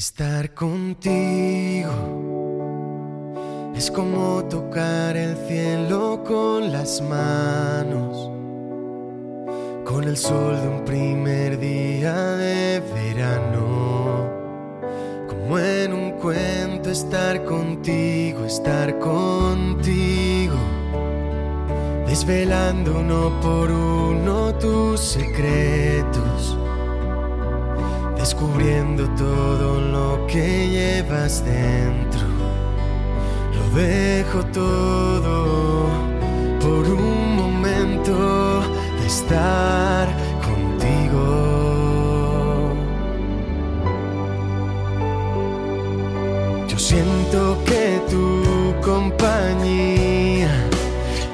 Estar contigo es como tocar el cielo con las manos, con el sol de un primer día de verano. Como en un cuento estar contigo, estar contigo, desvelando uno por uno tus secretos descubriendo todo lo que llevas dentro. Lo dejo todo por un momento de estar contigo. Yo siento que tu compañía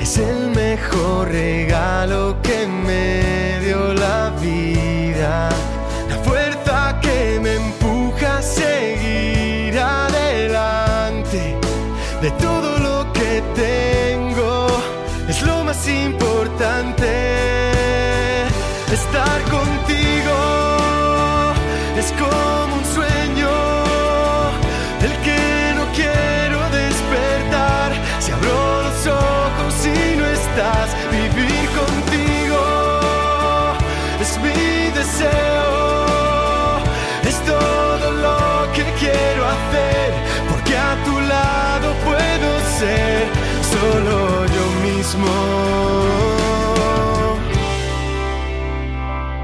es el mejor regalo que me de ser solo yo mismo.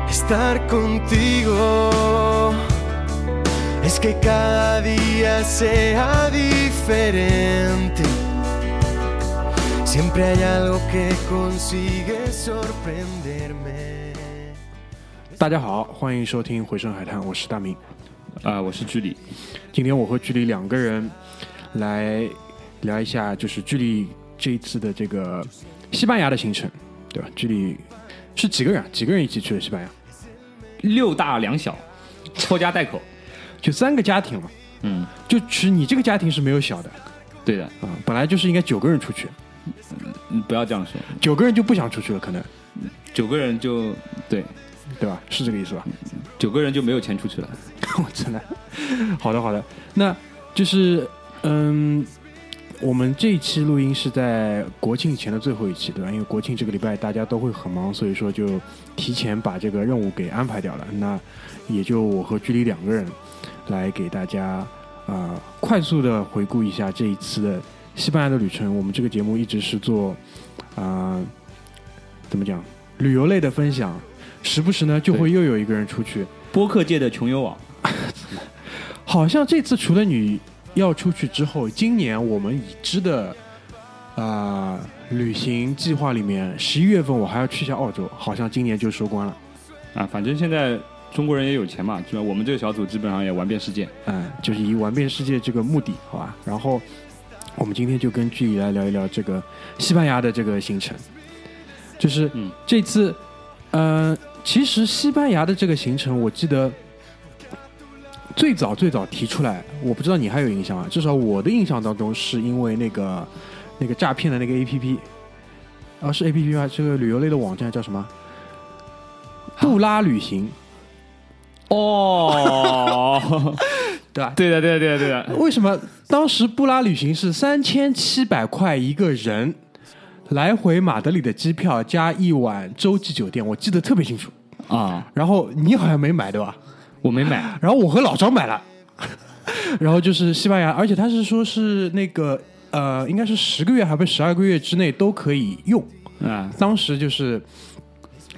Estar contigo es que cada día sea diferente. Siempre hay algo que consigue sorprenderme. 大家好，欢迎收听《回声海滩》，我是大明。啊、我是居里。今天我和居里两个人来 聊一下，就是距离这一次的这个西班牙的行程，对吧？距离是几个人啊？几个人一起去的西班牙？六大两小，拖家带口。就三个家庭嘛。嗯，就其实你这个家庭是没有小的对的，啊，本来就是应该九个人出去，嗯，不要这样说，九个人就不想出去了，可能九个人就对，对吧？是这个意思吧？九个人就没有钱出去了。我真的，好的好的，那就是嗯，我们这一期录音是在国庆前的最后一期，对吧？因为国庆这个礼拜大家都会很忙，所以说就提前把这个任务给安排掉了。那也就我和居里两个人来给大家啊、呃快速的回顾一下这一次的西班牙的旅程。我们这个节目一直是做啊、怎么讲旅游类的分享，时不时呢就会又有一个人出去。播客界的穷游网，好像这次除了你要出去之后，今年我们已知的啊、旅行计划里面，十一月份我还要去一下澳洲，好像今年就收官了。啊，反正现在中国人也有钱嘛，就我们这个小组基本上也玩遍世界。嗯，就是以玩遍世界这个目的，好吧？然后我们今天就跟剧里来聊一聊这个西班牙的这个行程，就是嗯这次，呃，其实西班牙的这个行程，我记得最早最早提出来，我不知道你还有印象啊？至少我的印象当中，是因为那个那个诈骗的那个 A P P，啊，是 A P P 吗？这个旅游类的网站叫什么？布拉旅行，哦，对吧？对的，对的，对的，对的。为什么当时布拉旅行是三千七百块一个人，来回马德里的机票加一晚洲际酒店，我记得特别清楚。啊，然后你好像没买对吧？我没买。然后我和老张买了，然后就是西班牙，而且他是说是那个呃，应该是十个月还不是十二个月之内都可以用。啊，当时就是，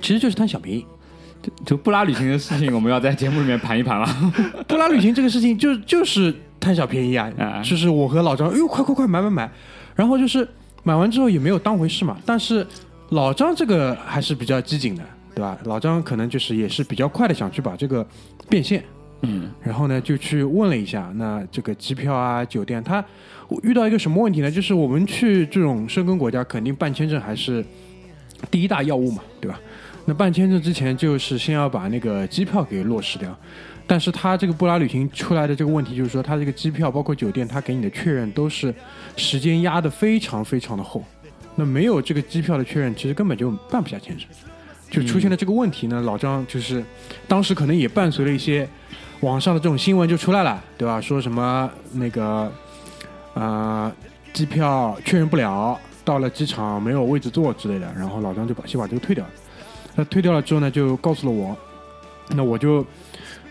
其实就是贪小便宜。就布拉旅行的事情，我们要在节目里面盘一盘了。布拉旅行这个事情就就是贪小便宜啊啊，就是我和老张，哎呦，快快快买买买，然后就是买完之后也没有当回事嘛。但是老张这个还是比较机警的，对吧？老张可能就是也是比较快的想去把这个变现，嗯，然后呢就去问了一下，那这个机票啊、酒店，他遇到一个什么问题呢？就是我们去这种申根国家，肯定办签证还是第一大要务嘛，对吧？那办签证之前，就是先要把那个机票给落实掉。但是他这个布拉旅行出来的这个问题，就是说他这个机票包括酒店，他给你的确认都是时间压得非常非常的厚。那没有这个机票的确认，其实根本就办不下签证。就出现了这个问题呢，老张就是当时可能也伴随了一些网上的这种新闻就出来了，对吧？说什么那个呃机票确认不了，到了机场没有位置坐之类的，然后老张就把先把这个退掉了。那退掉了之后呢，就告诉了我，那我就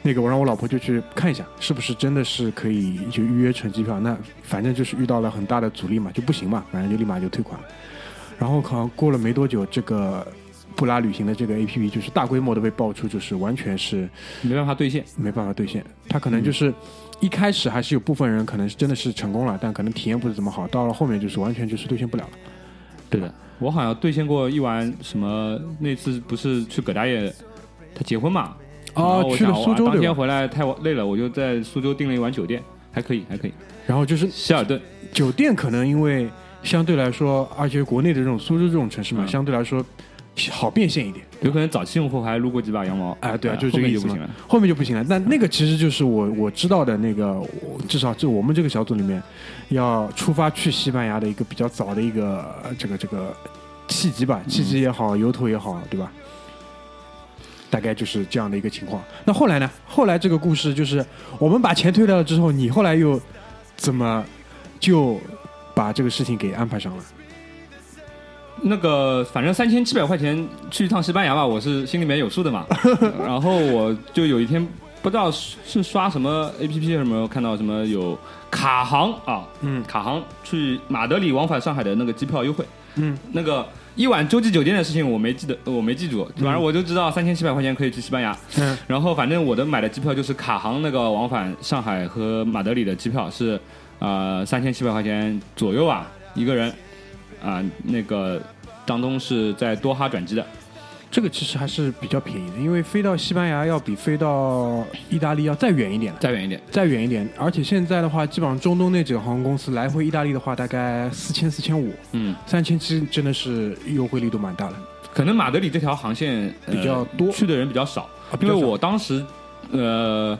那个我让我老婆就去看一下，是不是真的是可以就预约成机票。那反正就是遇到了很大的阻力嘛，就不行嘛，反正就立马就退款。然后好像过了没多久，这个布拉旅行的这个 A P P 就是大规模的被爆出，就是完全是没办法兑现。没办法兑现。它可能就是一开始还是有部分人可能是真的是成功了，但可能体验不是怎么好，到了后面就是完全就是兑现不了了。对的，我好像兑现过一晚什么，那次不是去葛大爷他结婚嘛？哦去了苏州？当天回来太累了，我就在苏州订了一晚酒店，还可以，还可以。然后就是希尔顿，酒店可能因为相对来说，而且国内的这种苏州这种城市嘛，嗯相对来说好变现一点。有可能早期用户还撸过几把羊毛。哎，对啊，呃就是这个意思嘛后面就不行了。那那个其实就是我我知道的那个，我至少就我们这个小组里面要出发去西班牙的一个比较早的一个呃这个这个契机吧，契机也好，由头也好，对吧？大概就是这样的一个情况。那后来呢？后来这个故事就是我们把钱退掉了之后，你后来又怎么就把这个事情给安排上了？那个反正三千七百块钱去一趟西班牙吧，我是心里面有数的嘛。然后我就有一天不知道是是刷什么 A P P 什么，看到什么有卡航啊，嗯。卡航去马德里往返上海的那个机票优惠，嗯，那个一晚洲际酒店的事情我没记得，我没记住，反正我就知道三千七百块钱可以去西班牙。嗯。然后反正我的买的机票就是卡航那个往返上海和马德里的机票是呃三千七百块钱左右啊一个人。啊、那个当中是在多哈转机的，这个其实还是比较便宜的，因为飞到西班牙要比飞到意大利要再远一点了。再远一点。再远一点，而且现在的话，基本上中东那几个航空公司来回意大利的话，大概四千、四千五、嗯，三千七，真的是优惠力度蛮大的。可能马德里这条航线、呃比较多去的人比较少，比较少因为我当时呃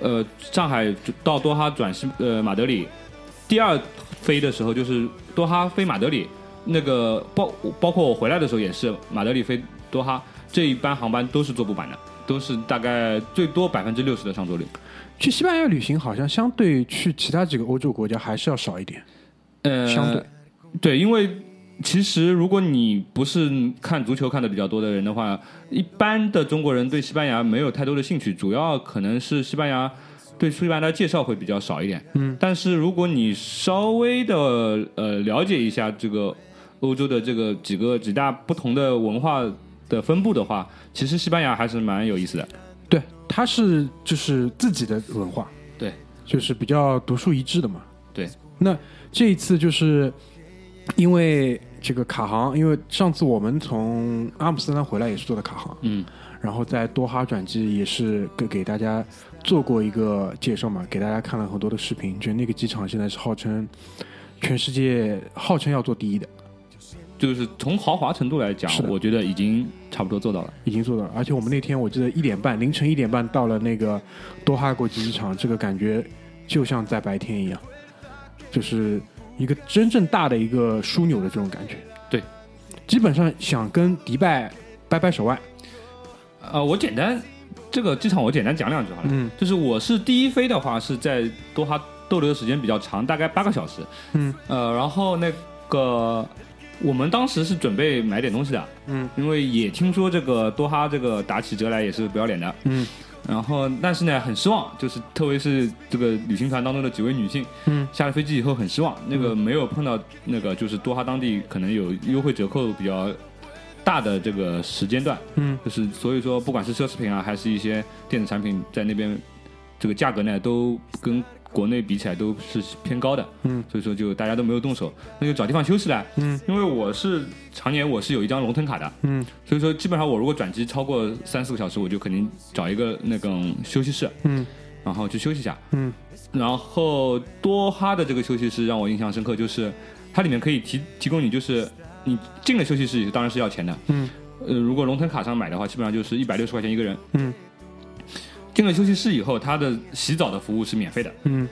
呃上海到多哈转西呃马德里，第二飞的时候就是多哈飞马德里，那个包包括我回来的时候也是马德里飞多哈这一班航班都是坐不满的，都是大概最多百分之六十的上座率。去西班牙旅行好像相对去其他几个欧洲国家还是要少一点，呃，相对对，因为其实如果你不是看足球看的比较多的人的话，一般的中国人对西班牙没有太多的兴趣，主要可能是西班牙对西班牙的介绍会比较少一点。嗯，但是如果你稍微的呃了解一下这个欧洲的这个几个几大不同的文化的分布的话，其实西班牙还是蛮有意思的。对，它是就是自己的文化，对，就是比较独树一帜的嘛。对，那这一次就是因为这个卡航，因为上次我们从阿姆斯特丹回来也是坐的卡航，嗯，然后在多哈转机也是给给大家做过一个介绍嘛，给大家看了很多的视频，就那个机场现在是号称全世界号称要做第一的，就是从豪华程度来讲是，我觉得已经差不多做到了。已经做到了。而且我们那天我记得一点半，凌晨一点半到了那个多哈国际机场，这个感觉就像在白天一样，就是一个真正大的一个枢纽的这种感觉。对，基本上想跟迪拜掰掰手腕。呃，我简单这个机场我简单讲两句好了。嗯就是我是第一飞的话是在多哈逗留的时间比较长，大概八个小时。嗯呃，然后那个我们当时是准备买点东西的，嗯因为也听说这个多哈这个打起折来也是不要脸的。嗯然后但是呢很失望，就是特别是这个旅行团当中的几位女性嗯下了飞机以后很失望，那个没有碰到那个就是多哈当地可能有优惠折扣比较大的这个时间段。嗯就是所以说，不管是奢侈品啊，还是一些电子产品，在那边这个价格呢，都跟国内比起来都是偏高的。嗯所以说就大家都没有动手，那就找地方休息了。嗯因为我是常年我是有一张龙腾卡的，嗯所以说基本上我如果转机超过三四个小时，我就肯定找一个那种休息室，嗯然后去休息一下。嗯然后多哈的这个休息室让我印象深刻，就是它里面可以提提供你，就是你进了休息室当然是要钱的，嗯呃，如果龙腾卡上买的话，基本上就是一百六十块钱一个人。嗯进了休息室以后，他的洗澡的服务是免费的。嗯。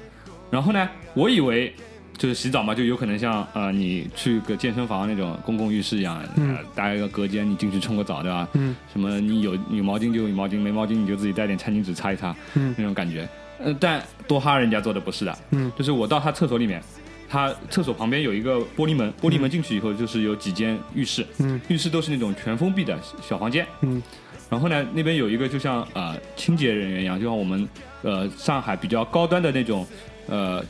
然后呢，我以为就是洗澡嘛，就有可能像呃你去个健身房那种公共浴室一样，嗯。呃搭一个隔间，你进去冲个澡，对吧？嗯。什么你有有毛巾就有毛巾，没毛巾你就自己带点餐巾纸擦一擦，嗯。那种感觉。呃，但多哈人家做的不是的，嗯。就是我到他厕所里面，他厕所旁边有一个玻璃门，玻璃门进去以后就是有几间浴室，嗯。浴室都是那种全封闭的小房间，嗯然后呢，那边有一个就像呃清洁人员一样，就像我们呃上海比较高端的那种呃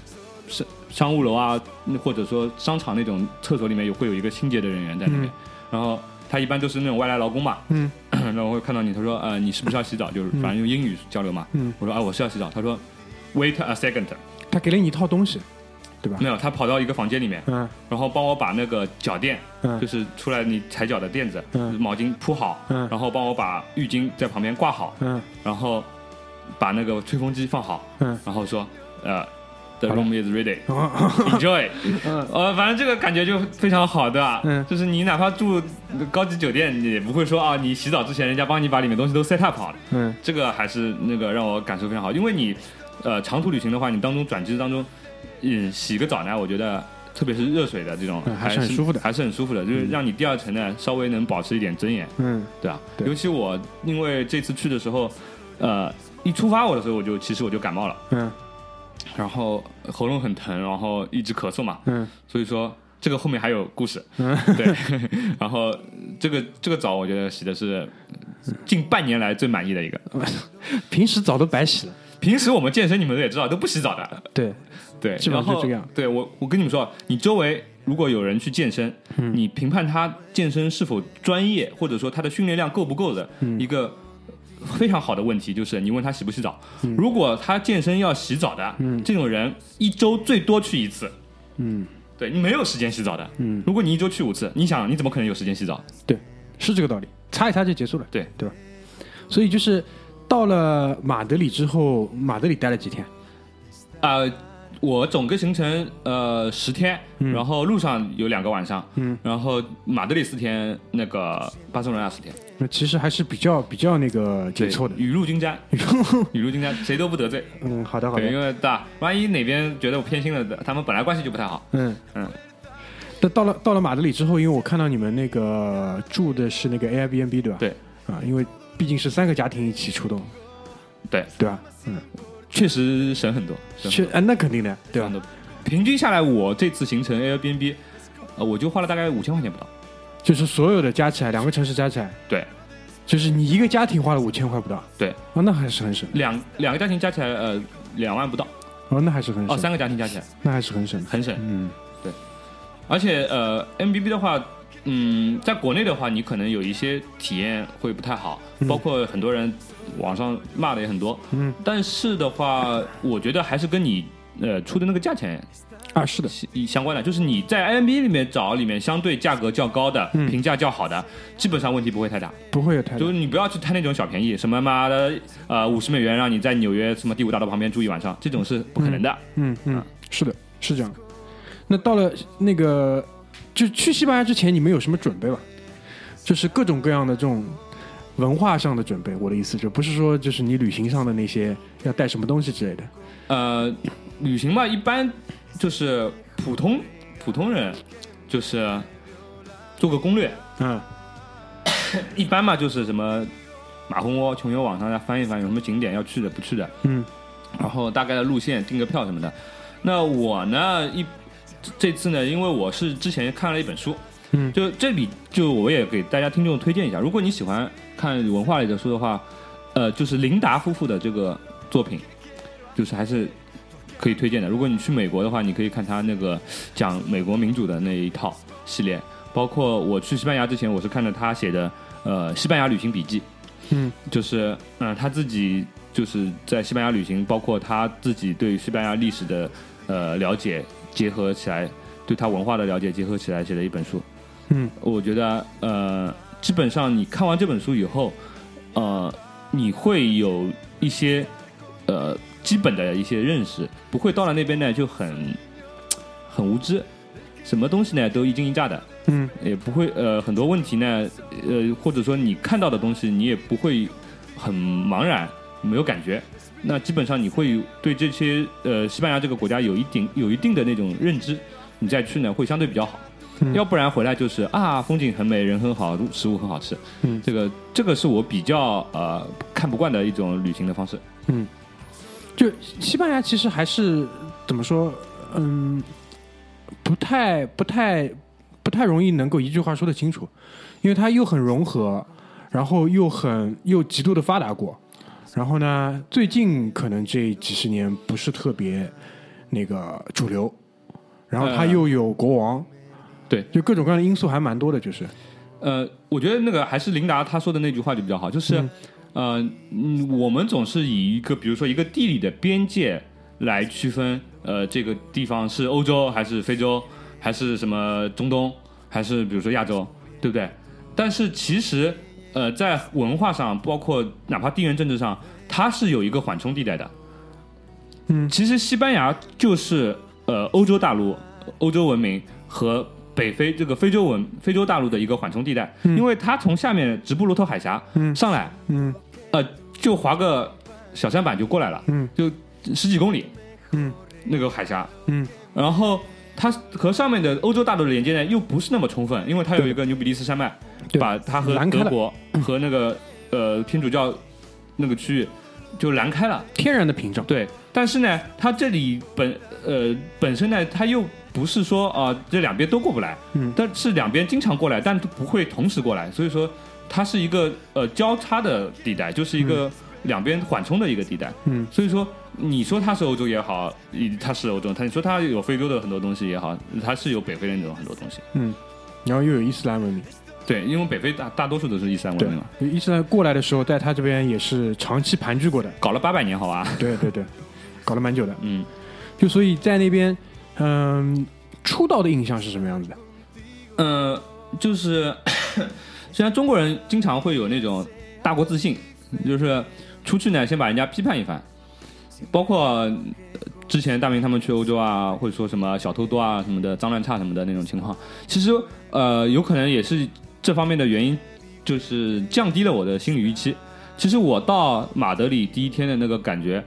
商商务楼啊，或者说商场那种厕所里面有会有一个清洁的人员在那边，嗯。然后他一般都是那种外来劳工嘛，嗯。然后会看到你，他说呃你是不是要洗澡？就是反正用英语交流嘛，嗯，我说啊我是要洗澡，他说 wait a second，他给了你一套东西，对吧？没？有，他跑到一个房间里面，嗯。然后帮我把那个脚垫，嗯。就是出来你踩脚的垫子，嗯。毛巾铺好，嗯。然后帮我把浴巾在旁边挂好，嗯。然后把那个吹风机放好，嗯。然后说呃，the room is ready。哦。Enjoy，嗯。呃，反正这个感觉就非常好，对吧？嗯。就是你哪怕住高级酒店，你也不会说啊，你洗澡之前人家帮你把里面东西都 set up 好了，嗯。这个还是那个让我感受非常好，因为你呃长途旅行的话，你当中转机当中，嗯，洗个澡呢，我觉得特别是热水的这种，嗯还还是很舒服的还是很舒服的，就是让你第二层呢稍微能保持一点尊严，嗯对啊。对？尤其我因为这次去的时候，呃，一出发我的时候我就其实我就感冒了，嗯。然后喉咙很疼，然后一直咳嗽嘛，嗯。所以说这个后面还有故事，嗯对，然后这个这个澡我觉得洗的是近半年来最满意的一个。平时澡都白洗了，平时我们健身你们也知道都不洗澡的，对，对，基本上然后就这样对我我跟你们说，你周围如果有人去健身，嗯你评判他健身是否专业，或者说他的训练量够不够的嗯一个。非常好的问题就是你问他洗不洗澡，嗯如果他健身要洗澡的，这种人一周最多去一次，嗯对你没有时间洗澡的。嗯，如果你一周去五次，你想你怎么可能有时间洗澡？对，是这个道理，擦一擦就结束了，对对吧？所以就是到了马德里之后，马德里待了几天？呃，我整个行程呃十天，然后路上有两个晚上，嗯，然后马德里四天，那个巴塞罗那四天，那其实还是比较比较那个紧凑的。雨露均沾，雨露均沾，谁都不得罪。嗯，好的好的，因的，为大，万一哪边觉得我偏心了，他们本来关系就不太好。嗯嗯。那到了到了马德里之后，因为我看到你们那个住的是那个 Airbnb 对吧？对。啊，因为毕竟是三个家庭一起出动，对，对吧？嗯，确实省很多，省很是啊，那肯定的，对吧？平均下来，我这次行程 Airbnb，呃，我就花了大概五千块钱不到。就是所有的加起来，两个城市加起来，对，就是你一个家庭花了五千块不到，对，哦，那还是很省，两两个家庭加起来，呃，两万不到。哦，那还是很哦，省，三个家庭加起来。那还是很省，很省。嗯。对。而且呃，M B B 的话，嗯，在国内的话，你可能有一些体验会不太好，包括很多人网上骂的也很多。嗯，但是的话，我觉得还是跟你呃出的那个价钱啊，是的，相相关的，就是你在 i m b 里面找里面相对价格较高的、嗯评价较好的，基本上问题不会太大。不会有太大就是你不要去贪那种小便宜，什么妈的呃五十美元让你在纽约什么第五大道旁边住一晚上，这种是不可能的。嗯嗯，是的，是这样。那到了那个，就去西班牙之前，你们有什么准备吧？就是各种各样的这种文化上的准备。我的意思就不是说就是你旅行上的那些要带什么东西之类的。呃，旅行嘛，一般就是普通普通人，就是做个攻略，嗯 一般嘛就是什么马蜂窝、穷游网上要翻一翻，有什么景点要去的、不去的，嗯然后大概的路线订个票什么的。那我呢，一这次呢，因为我是之前看了一本书，嗯就这里就我也给大家听众推荐一下，如果你喜欢看文化类的书的话，呃，就是琳达夫妇的这个作品，就是还是可以推荐的。如果你去美国的话，你可以看他那个讲美国民主的那一套系列，包括我去西班牙之前，我是看着他写的呃西班牙旅行笔记，嗯就是嗯、呃他自己就是在西班牙旅行，包括他自己对西班牙历史的呃了解结合起来，对他文化的了解结合起来写的一本书。嗯我觉得呃，基本上你看完这本书以后，呃，你会有一些呃基本的一些认识，不会到了那边呢就很很无知，什么东西呢都一惊一乍的，嗯也不会呃很多问题呢，呃或者说你看到的东西你也不会很茫然，没有感觉，那基本上你会对这些呃西班牙这个国家有一定有一定的那种认知，你再去呢会相对比较好。要不然回来就是啊，风景很美，人很好，食物很好吃。嗯。这个这个是我比较呃看不惯的一种旅行的方式。嗯。就西班牙其实还是怎么说，嗯，不太不太不太容易能够一句话说得清楚，因为它又很融合，然后又很又极度的发达过，然后呢，最近可能这几十年不是特别那个主流，然后它呃。又有国王，对，就各种各样的因素还蛮多的，就是，呃，我觉得那个还是琳达她说的那句话就比较好，就是，呃，嗯，我们总是以一个比如说一个地理的边界来区分，呃，这个地方是欧洲还是非洲，还是什么中东，还是比如说亚洲，对不对？但是其实，呃，在文化上，包括哪怕地缘政治上，它是有一个缓冲地带的。嗯其实西班牙就是呃欧洲大陆、欧洲文明和北非这个非洲文非洲大陆的一个缓冲地带，因为它从下面直布罗陀海峡嗯。上来，嗯。呃，就划个小舢板就过来了，嗯。就十几公里嗯。那个海峡，嗯。然后它和上面的欧洲大陆的连接呢又不是那么充分，因为它有一个牛比利斯山脉，把它和德国和那个呃天主教那个区域就拦开了。天然的屏障，对，但是呢，它这里本呃本身呢，它又不是说啊、这两边都过不来，嗯但是两边经常过来，但不会同时过来，所以说它是一个呃交叉的地带，就是一个两边缓冲的一个地带。嗯所以说你说它是欧洲也好，它是欧洲，它你说它有非洲的很多东西也好，它是有北非的那种很多东西。嗯，然后又有伊斯兰文明。对，因为北非大大多数都是伊斯兰文明嘛，，伊斯兰过来的时候，在他这边也是长期盘踞过的。搞了八百年，好吧？对对对，搞了蛮久的。嗯。就所以在那边，嗯，出道的印象是什么样子的？呃，就是 虽然中国人经常会有那种大国自信，就是出去呢先把人家批判一番，包括之前大明他们去欧洲啊，或者说什么小偷多啊什么的，脏乱差什么的那种情况，其实呃有可能也是这方面的原因，就是降低了我的心理预期。其实我到马德里第一天的那个感觉，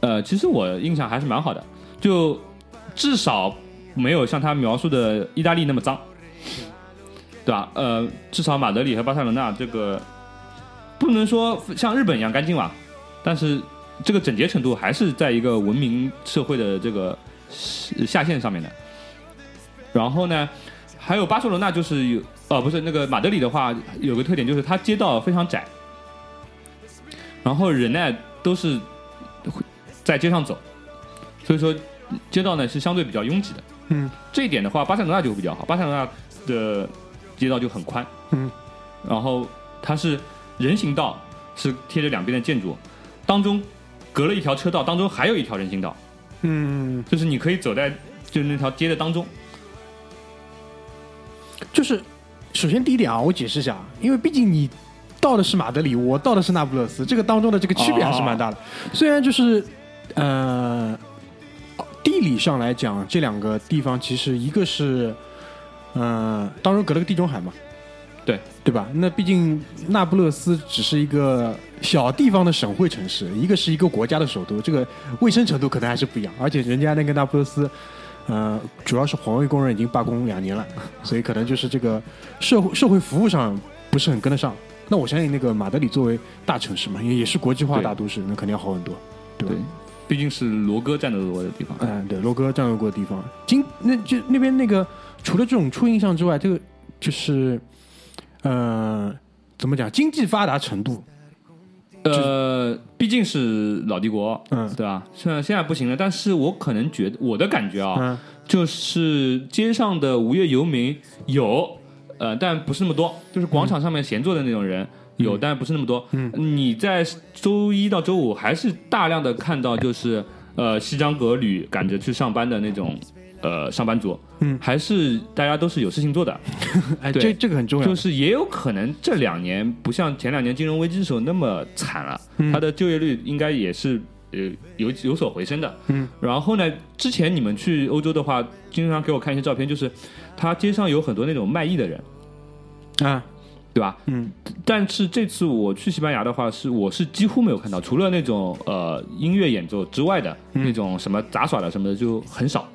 呃，其实我印象还是蛮好的，就至少没有像他描述的意大利那么脏。对吧？呃，至少马德里和巴塞罗那这个不能说像日本一样干净吧，但是这个整洁程度还是在一个文明社会的这个下限上面的。然后呢，还有巴塞罗那就是有，呃，不是那个马德里的话，有个特点就是它街道非常窄，然后人呢都是会在街上走，所以说街道呢是相对比较拥挤的。嗯，这一点的话，巴塞罗那就比较好，巴塞罗那的街道就很宽，嗯，然后它是人行道，是贴着两边的建筑，当中隔了一条车道，当中还有一条人行道，嗯，就是你可以走在就是那条街的当中。就是首先第一点啊，我解释一下啊，因为毕竟你到的是马德里，我到的是那不勒斯，这个当中的这个区别还是蛮大的。虽然就是呃，地理上来讲，这两个地方其实一个是呃，当中隔了个地中海嘛，对对吧？那毕竟那不勒斯只是一个小地方的省会城市，一个是一个国家的首都，这个卫生程度可能还是不一样。而且人家那个那不勒斯，呃，主要是环卫工人已经罢工两年了，所以可能就是这个社会社会服务上不是很跟得上。那我相信那个马德里作为大城市嘛，也也是国际化大都市，那肯定要好很多，对吧？对，毕竟是罗哥战斗过的地方。嗯，对，罗哥占有过的地方，经那就那边那个，除了这种初印象之外，这个就是，呃，怎么讲，经济发达程度，呃，毕竟是老帝国，嗯对吧？虽然现在不行了，但是我可能觉得我的感觉啊，嗯就是街上的无业游民有，呃，但不是那么多，就是广场上面闲坐的那种人。有，但不是那么多。嗯，你在周一到周五还是大量的看到，就是呃西装革履赶着去上班的那种呃上班族。嗯。还是大家都是有事情做的。哎，对。这这个很重要，就是也有可能这两年不像前两年金融危机的时候那么惨了，嗯。它的就业率应该也是呃有有所回升的。嗯，然后呢，之前你们去欧洲的话，经常给我看一些照片，就是他街上有很多那种卖艺的人，啊，对吧？嗯但是这次我去西班牙的话，是我是几乎没有看到，除了那种呃音乐演奏之外的、嗯那种什么杂耍的什么的就很少，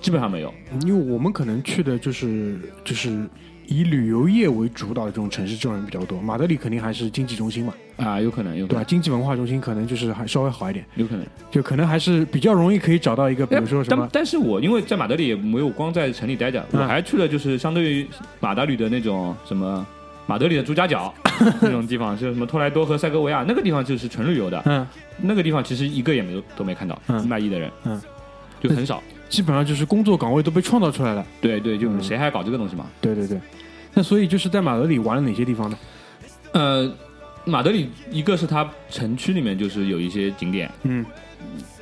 基本上没有。因为我们可能去的就是就是以旅游业为主导的这种城市，这种人比较多。马德里肯定还是经济中心嘛，啊，有可能，有可对吧？能，经济文化中心可能就是还稍微好一点，有可能。就可能还是比较容易可以找到一个，比如说什么但但是我因为在马德里也没有光在城里待着，嗯我还去了就是相对于马德里的那种什么马德里的朱家角那种地方，就是什么托莱多和塞戈维亚那个地方就是纯旅游的，嗯，那个地方其实一个也没有都没看到、嗯卖艺的人，嗯，就很少。基本上就是工作岗位都被创造出来了。对对，就谁还搞这个东西嘛？对对对。那所以就是在马德里玩了哪些地方呢？呃，马德里一个是它城区里面就是有一些景点，嗯，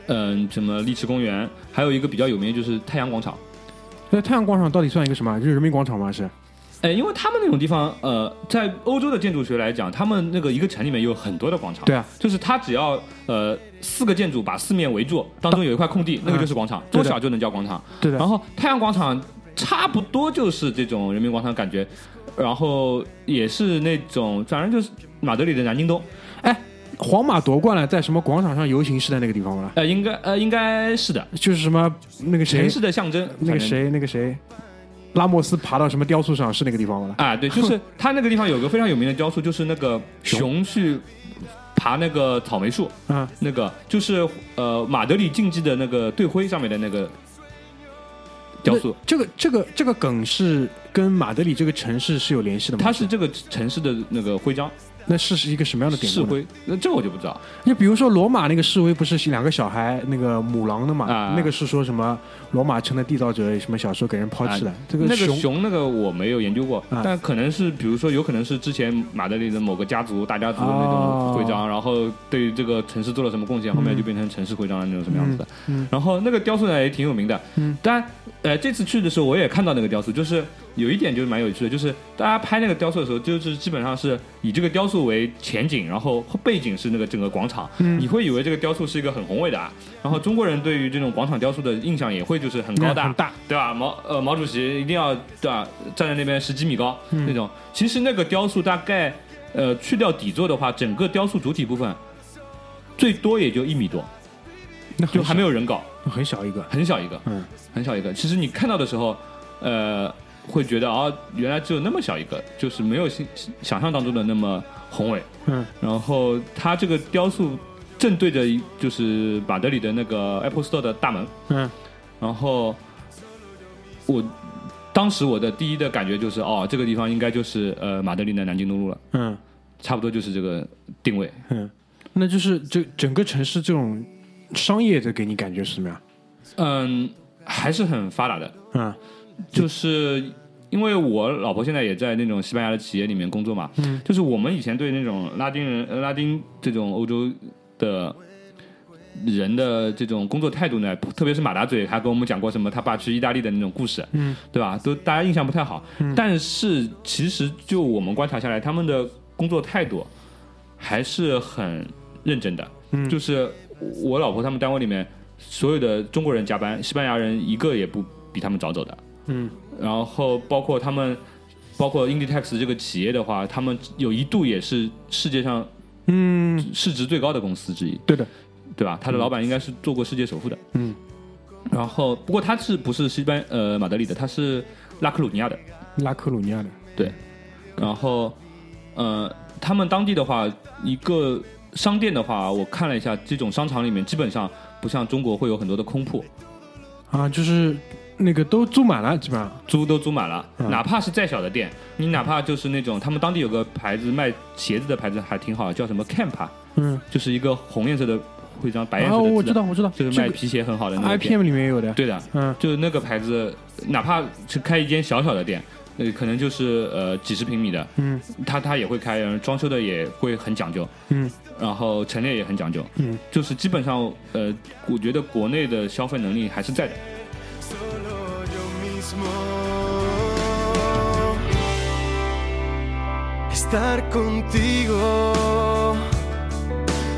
嗯、什么丽池公园，还有一个比较有名的就是太阳广场。那太阳广场到底算一个什么？就是人民广场吗？是？哎，因为他们那种地方，呃，在欧洲的建筑学来讲，他们那个一个城里面有很多的广场。对啊，就是它只要呃四个建筑把四面围住，当中有一块空地，那个就是广场，多小就能叫广场。对的然。后太阳广场差不多就是这种人民广场感觉，然后也是那种，反正就是马德里的南京东。哎皇马夺冠了，在什么广场上游行是在那个地方吗？呃，应该呃应该是的，就是什么那个谁城，市的象征。那个谁，那个谁，拉莫斯爬到什么雕塑上是那个地方吗？啊，对，就是 他那个地方有个非常有名的雕塑，就是那个熊去爬那个草莓树，啊，那个就是呃马德里竞技的那个队徽上面的那个雕塑。这个这个这个梗是跟马德里这个城市是有联系的吗？它是这个城市的那个徽章那是是一个什么样的典故呢？威，那这我就不知道。就比如说罗马那个示威不是两个小孩那个母狼的嘛？啊那个是说什么罗马城的缔造者什么小时候给人抛弃了？这个那个熊熊那个我没有研究过，啊但可能是比如说有可能是之前马德里的某个家族大家族的那哦种徽章，然后对于这个城市做了什么贡献，后面就变成城市徽章的那种什么样子的。然后那个雕塑呢也挺有名的，嗯，但呃这次去的时候我也看到那个雕塑，就是有一点就是蛮有趣的，就是大家拍那个雕塑的时候，就是基本上是以这个雕塑为前景，然后背景是那个整个广场，嗯你会以为这个雕塑是一个很宏伟的啊，然后中国人对于这种广场雕塑的印象也会就是很高大，很大，对吧？毛呃毛主席一定要对吧？站在那边十几米高、嗯那种。其实那个雕塑大概呃去掉底座的话，整个雕塑主体部分最多也就一米多，就还没有有人搞，很小一个，很小一个，嗯很小一个。其实你看到的时候，呃，会觉得啊，原来只有那么小一个，就是没有想想象当中的那么宏伟。嗯。然后它这个雕塑正对着就是马德里的那个 Apple Store 的大门，嗯。然后我当时我的第一的感觉就是，哦，这个地方应该就是呃马德里的南京东路了，嗯。差不多就是这个定位。嗯，那就是这整个城市这种商业的给你感觉是什么样？嗯，还是很发达的，嗯就是因为我老婆现在也在那种西班牙的企业里面工作嘛，嗯就是我们以前对那种拉丁人、呃拉丁这种欧洲的人的这种工作态度呢，特别是马达嘴他跟我们讲过什么他爸去意大利的那种故事，嗯对吧？都大家印象不太好。但是其实就我们观察下来，他们的工作态度还是很认真的。嗯就是我老婆他们单位里面所有的中国人加班，西班牙人一个也不比他们早走的。嗯然后包括他们，包括 Inditex 这个企业的话，他们有一度也是世界上嗯，市值最高的公司之一，对的，对吧？他的老板应该是做过世界首富的。嗯然后，不过他是不是西班呃马德里的？他是拉克鲁尼亚的。拉克鲁尼亚的，对，然后呃，他们当地的话，一个商店的话，我看了一下，这种商场里面基本上不像中国会有很多的空铺，啊，就是那个都租满了，基本上，租都租满了，嗯。哪怕是再小的店，你哪怕就是那种他们当地有个牌子卖鞋子的牌子还挺好，叫什么 Camp，啊嗯，就是一个红颜色的徽章，白颜啊，色的字，我知道，我知道，就是卖皮鞋很好的那个店。IPM 里面有的，对的，嗯。就是那个牌子，哪怕是开一间小小的店，呃，可能就是呃几十平米的，嗯。他他也会开，然后装修的也会很讲究，嗯。然后陈列也很讲究，嗯，就是基本上呃，我觉得国内的消费能力还是在的。Solo yo mismo. Estar contigo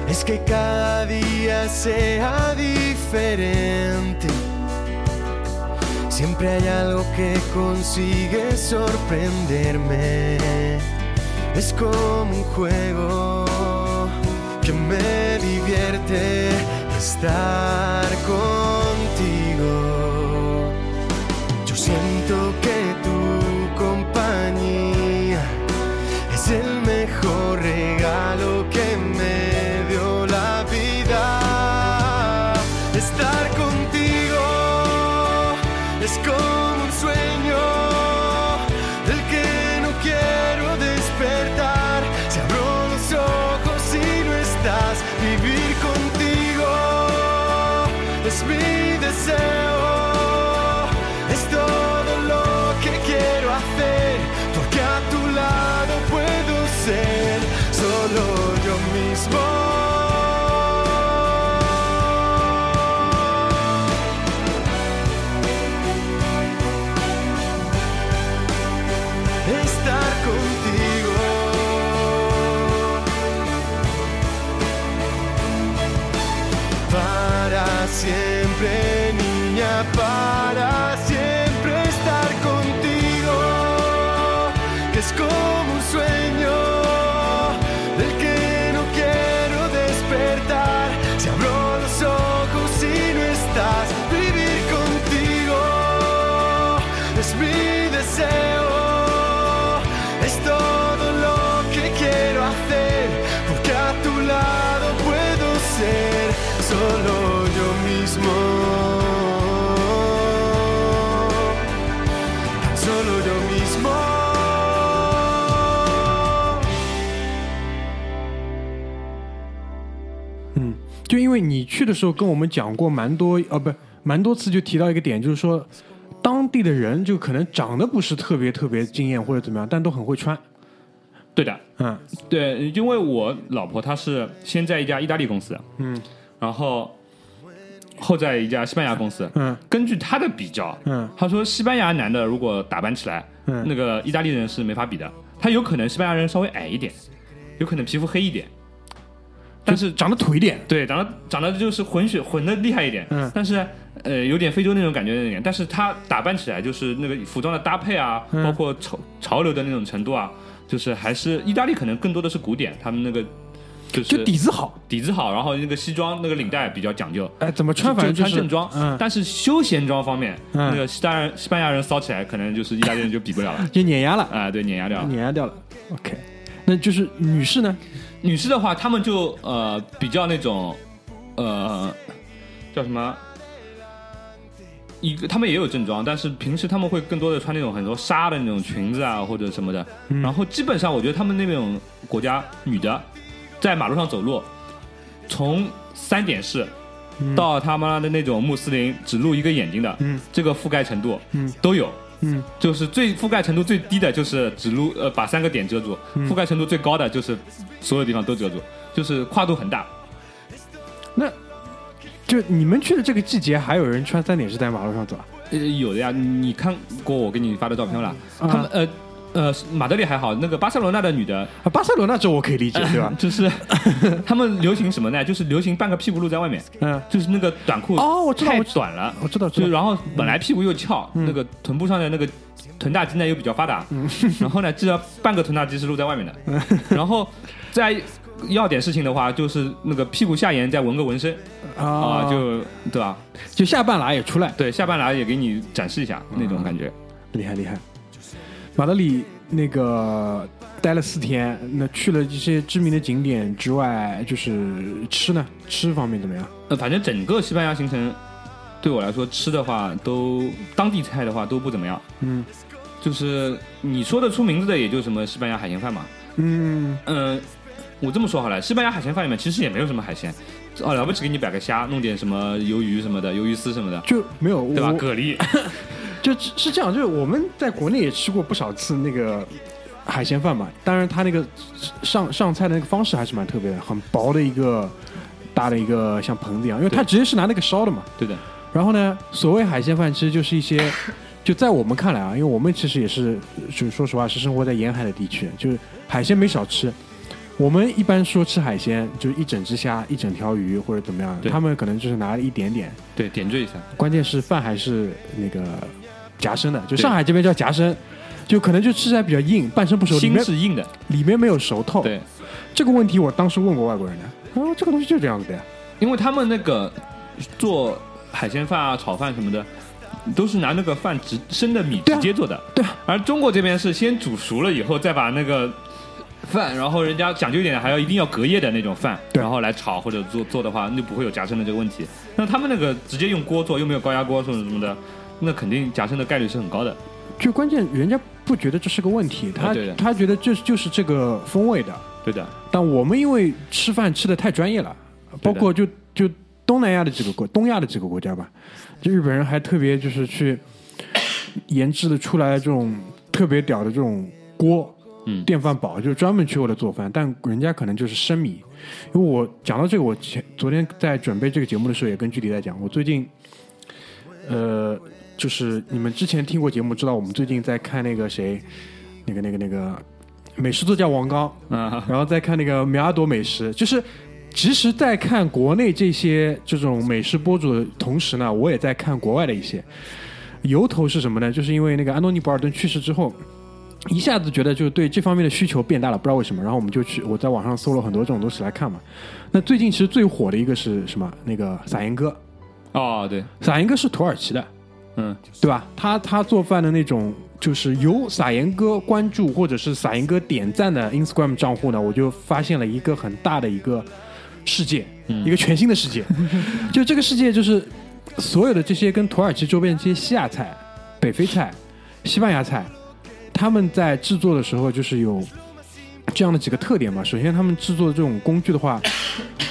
es que cada día sea diferente. Siempre hay algo que consigue sorprenderme. Es como un juego que me divierte estar contigo. 为你去的时候跟我们讲过蛮多，呃，不，蛮多次就提到一个点，就是说当地的人就可能长得不是特别特别惊艳或者怎么样，但都很会穿。对的，嗯对，因为我老婆她是先在一家意大利公司，嗯然后后在一家西班牙公司。嗯根据她的比较，嗯她说西班牙男的如果打扮起来，嗯那个意大利人是没法比的。他有可能西班牙人稍微矮一点，有可能皮肤黑一点，但是长得土一点。对长得长得就是混血混的厉害一点，嗯但是呃有点非洲那种感觉那点，但是他打扮起来就是那个服装的搭配啊，嗯包括潮潮流的那种程度啊，就是还是意大利可能更多的是古典，他们那个就是就底子好，底子好，然后那个西装那个领带比较讲究。哎，怎么穿反正就是穿正装，嗯，但是休闲装方面，嗯那个西班牙人西班牙人骚起来，可能就是意大利人就比不了了，就碾压了，啊、对，碾压掉了。碾压掉了。OK，那就是女士呢？女士的话，她们就呃比较那种呃叫什么？一个她们也有正装，但是平时他们会更多的穿那种很多纱的那种裙子啊或者什么的。嗯然后基本上我觉得他们那种国家女的在马路上走路，从三点式到他妈的那种穆斯林只露一个眼睛的，嗯这个覆盖程度嗯都有。嗯就是最覆盖程度最低的，就是只露呃把三个点遮住；嗯覆盖程度最高的，就是所有地方都遮住，就是跨度很大。那就你们去的这个季节，还有人穿三点式在马路上走啊？呃，有的呀，你看过我给你发的照片了？啊他们呃呃，马德里还好，那个巴塞罗那的女的，啊，巴塞罗那这我可以理解，对吧？就是 他们流行什么呢？就是流行半个屁股露在外面，嗯，就是那个短裤哦我知道太我短了，我知道。就然后本来屁股又翘，那个臀部上的那个臀大肌呢又比较发达，然后呢，至少半个臀大肌是露在外面的，然后再要点事情的话，就是那个屁股下沿再纹个纹身啊，啊，就对吧？就下半拉也出来，对，下半拉也给你展示一下那种感觉。厉害厉害。马德里那个待了四天，那去了一些知名的景点之外，就是吃呢，吃方面怎么样？呃，反正整个西班牙行程对我来说，吃的话都当地菜的话都不怎么样。嗯就是你说得出名字的，也就什么西班牙海鲜饭嘛。嗯嗯，我这么说好了，西班牙海鲜饭里面其实也没有什么海鲜，哦，了不起给你摆个虾，弄点什么鱿鱼什么的，鱿鱼丝什么的，就没有对吧？蛤蜊，就是是这样，就是我们在国内也吃过不少次那个海鲜饭嘛，当然它那个上上菜的那个方式还是蛮特别的，很薄的一个大的一个像盆子一样，因为它直接是拿那个烧的嘛。对的，然后呢，所谓海鲜饭其实就是一些，就在我们看来啊，因为我们其实也是，就是说实话是生活在沿海的地区，就是海鲜没少吃。我们一般说吃海鲜，就是一整只虾、一整条鱼或者怎么样，他们可能就是拿了一点点，对，点缀一下。关键是饭还是那个夹生的，就对上海这边叫夹生，就可能就吃起来比较硬，半生不熟，里心面是硬的，里面没有熟透。对，这个问题我当时问过外国人的，他说这个东西就是这样子的呀。因为他们那个做海鲜饭啊、炒饭什么的，都是拿那个饭直生的米对啊直接做的。对啊，而中国这边是先煮熟了以后，再把那个饭，然后人家讲究一点，还要一定要隔夜的那种饭，对然后来炒或者做做的话，那不会有夹生的这个问题。那他们那个直接用锅做，又没有高压锅什么什么的，那肯定夹生的概率是很高的。就关键人家不觉得这是个问题，他、他觉得这就是这个风味的。对的，但我们因为吃饭吃的太专业了，包括就就东南亚的几个国，东亚的几个国家吧，就日本人还特别就是去研制的出来这种特别屌的这种锅，嗯电饭煲，就是专门去为了做饭，但人家可能就是生米。因为我讲到这个，我前昨天在准备这个节目的时候也跟具体在讲，我最近，呃，就是你们之前听过节目知道，我们最近在看那个谁，那个那个那个美食作家王刚，啊，然后再看那个米阿朵美食，就是其实，在看国内这些这种美食博主的同时呢，我也在看国外的一些。由头是什么呢？就是因为那个安东尼·博尔顿去世之后，一下子觉得就对这方面的需求变大了，不知道为什么。然后我们就去我在网上搜了很多这种东西来看嘛。那最近其实最火的一个是什么？那个撒盐哥，哦，对，撒盐哥是土耳其的，嗯，对吧？他他做饭的那种，就是有撒盐哥关注或者是撒盐哥点赞的 Instagram 账户呢，我就发现了一个很大的一个世界，一个全新的世界。就这个世界，就是所有的这些跟土耳其周边的这些西亚菜、北非菜、西班牙菜，他们在制作的时候就是有这样的几个特点吧。首先，他们制作的这种工具的话，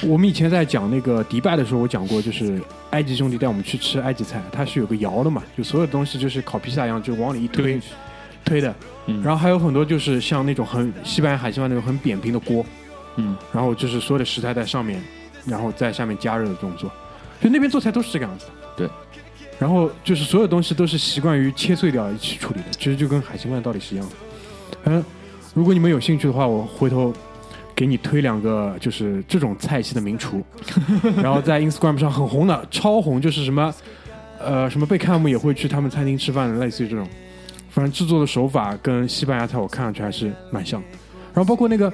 我们以前在讲那个迪拜的时候，我讲过，就是埃及兄弟带我们去吃埃及菜，它是有个窑的嘛，就所有东西就是烤披萨一样，就往里一推推的。嗯然后还有很多就是像那种很西班牙海鲜饭那种很扁平的锅，嗯，然后就是所有的食材在上面，然后在下面加热的动作，就那边做菜都是这个样子的。对。然后就是所有东西都是习惯于切碎掉一起处理的，其实就跟海鲜饭道理是一样的。嗯，如果你们有兴趣的话，我回头给你推两个就是这种菜系的名厨，然后在 Instagram 上很红的，超红，就是什么呃什么贝克汉姆也会去他们餐厅吃饭的，类似于这种。反正制作的手法跟西班牙菜我看上去还是蛮像的。然后包括那个，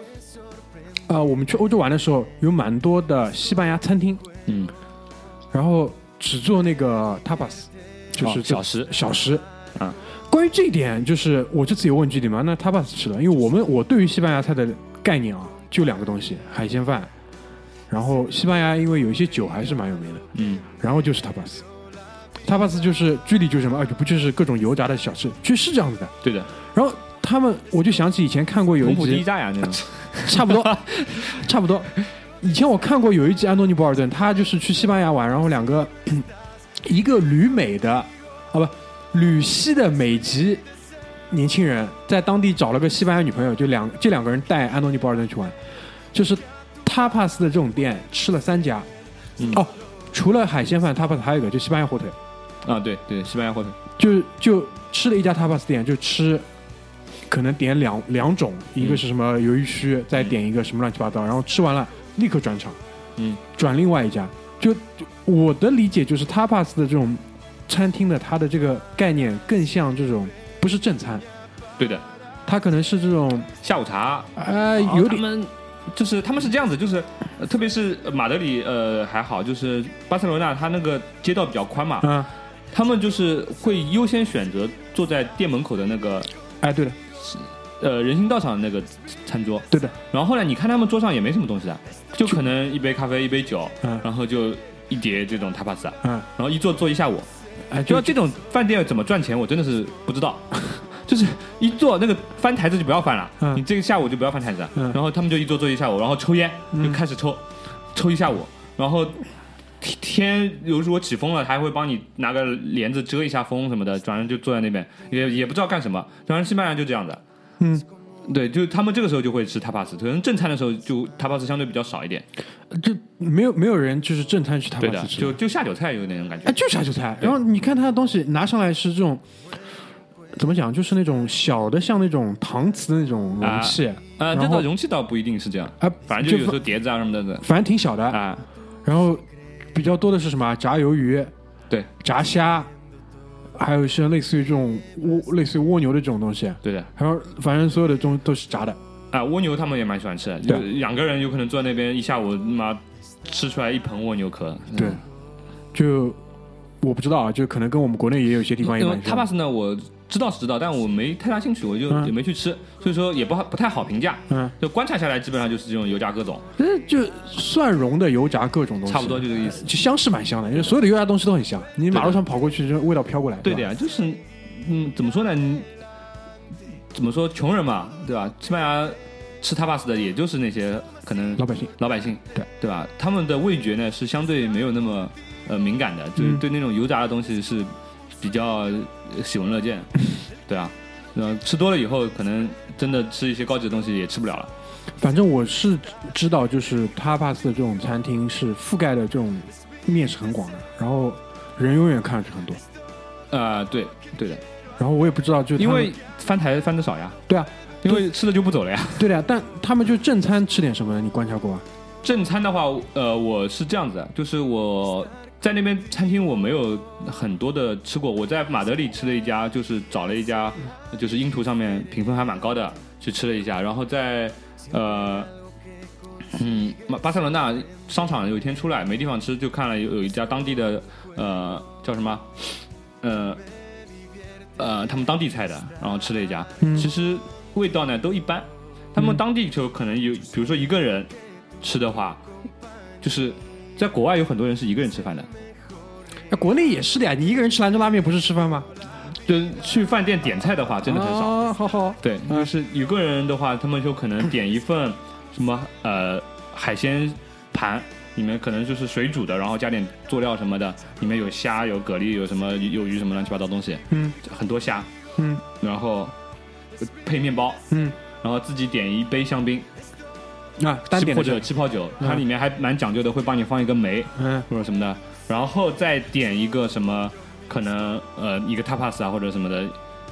呃，我们去欧洲玩的时候，有蛮多的西班牙餐厅，嗯，然后只做那个 tapas，就是哦小食小食。啊，关于这一点，就是我这次有问具体嘛，那 tapas 吃了，因为我们我对于西班牙菜的概念啊，就两个东西，海鲜饭，然后西班牙因为有一些酒还是蛮有名的，嗯，然后就是 tapas。tapas 就是居里就是什么，啊，就不就是各种油炸的小吃，其实是这样子的。对的，然后他们，我就想起以前看过有一集，炸呀那种，差不多，差不多。以前我看过有一集安东尼·博尔顿，他就是去西班牙玩，然后两个 一个旅美的，啊不，旅西的美籍年轻人，在当地找了个西班牙女朋友，就两这两个人带安东尼·博尔顿去玩，就是 tapas 的这种店吃了三家，嗯。哦，除了海鲜饭 tapas 还有一个就西班牙火腿，啊，对对，西班牙火腿，就就吃了一家 tapas 店，就吃可能点两两种，一个是什么鱿鱼须，再点一个什么乱七八糟，然后吃完了立刻转场，嗯，转另外一家。就就我的理解就是 tapas 的这种餐厅的它的这个概念更像这种不是正餐，对的，它可能是这种下午茶，呃有点就是他们是这样子，就是、呃特别是马德里呃还好，就是巴塞罗那它那个街道比较宽嘛，嗯。他们就是会优先选择坐在店门口的那个哎对的。呃人行道上的那个餐桌，对的。然后后来你看他们桌上也没什么东西的，就可能一杯咖啡一杯酒，嗯。然后就一碟这种 tapas，嗯。然后一坐坐一下午，哎就这种饭店怎么赚钱，我真的是不知道。就是一坐那个翻台子就不要翻了，嗯。你这个下午就不要翻台子，嗯。然后他们就一坐坐一下午，然后抽烟就开始抽，抽一下午，然后天天有如果起风了，还会帮你拿个帘子遮一下风什么的，反正就坐在那边，也也不知道干什么。反正西班牙就这样子，嗯，对，就他们这个时候就会吃 tapas，可能正餐的时候就 tapas 相对比较少一点，就没有没有人就是正餐去对 tapas 的，吃就就下酒菜有那种感觉哎，，就是下酒菜。然后你看他的东西拿上来是这种，怎么讲？就是那种小的，像那种搪瓷的那种容器，呃，然后这个容器倒不一定是这样，啊，反正就有时候碟子啊什么的反正挺小的。啊，然后比较多的是什么？炸鱿鱼、对，炸虾，还有像类似于这种蜗，类似于蜗牛的这种东西，对的。还有反正所有的东西都是炸的。啊，蜗牛他们也蛮喜欢吃的，对就两个人有可能坐在那边一下午，妈吃出来一盆蜗牛壳。对，就我不知道啊，就可能跟我们国内也有一些地方也因为蛮像。tapas 呢，我知道是知道，但我没太大兴趣，我就嗯也没去吃，所以说也不好不太好评价。嗯，就观察下来，基本上就是这种油炸各种，就是就蒜蓉的油炸各种东西，差不多就这个意思。就香是蛮香的，因为所有的油炸东西都很香。你马路上跑过去，就味道飘过来。对的呀，就是嗯，怎么说呢？怎么说？穷人嘛，对吧？西班牙吃 tapas 的，也就是那些可能老百姓。老百姓，对对吧？他们的味觉呢是相对没有那么呃敏感的，就是嗯对那种油炸的东西是比较呃喜闻乐见，对啊。呃，吃多了以后，可能真的吃一些高级的东西也吃不了了。反正我是知道，就是 tapas 的这种餐厅是覆盖的这种面是很广的，然后人永远看上去很多。呃，对，对的，然后我也不知道，就因为翻台翻的少呀，对啊，因为吃了就不走了呀。对的呀，但他们就正餐吃点什么呢？你观察过吗？正餐的话，呃，我是这样子的，就是我在那边餐厅我没有很多的吃过，我在马德里吃了一家，就是找了一家，就是英图上面评分还蛮高的，去吃了一下，然后在呃。嗯，巴巴塞罗那商场有一天出来没地方吃，就看了有有一家当地的呃叫什么呃呃他们当地菜的，然后吃了一家，嗯其实味道呢都一般。他们当地就可能有，比如说一个人吃的话，就是在国外有很多人是一个人吃饭的，那国内也是的呀，你一个人吃兰州拉面不是吃饭吗？就是去饭店点菜的话真的很少。啊，好好，对，就是一个人的话，他们就可能点一份什么呃海鲜盘，里面可能就是水煮的，然后加点佐料什么的，里面有虾、有蛤蜊、有什么有鱼什么乱七八糟东西，嗯。很多虾，嗯。然后配面包，嗯。然后自己点一杯香槟啊，单点或者气泡酒，嗯。它里面还蛮讲究的，会帮你放一个梅嗯。或者什么的，然后再点一个什么可能呃一个 tapas 啊或者什么的，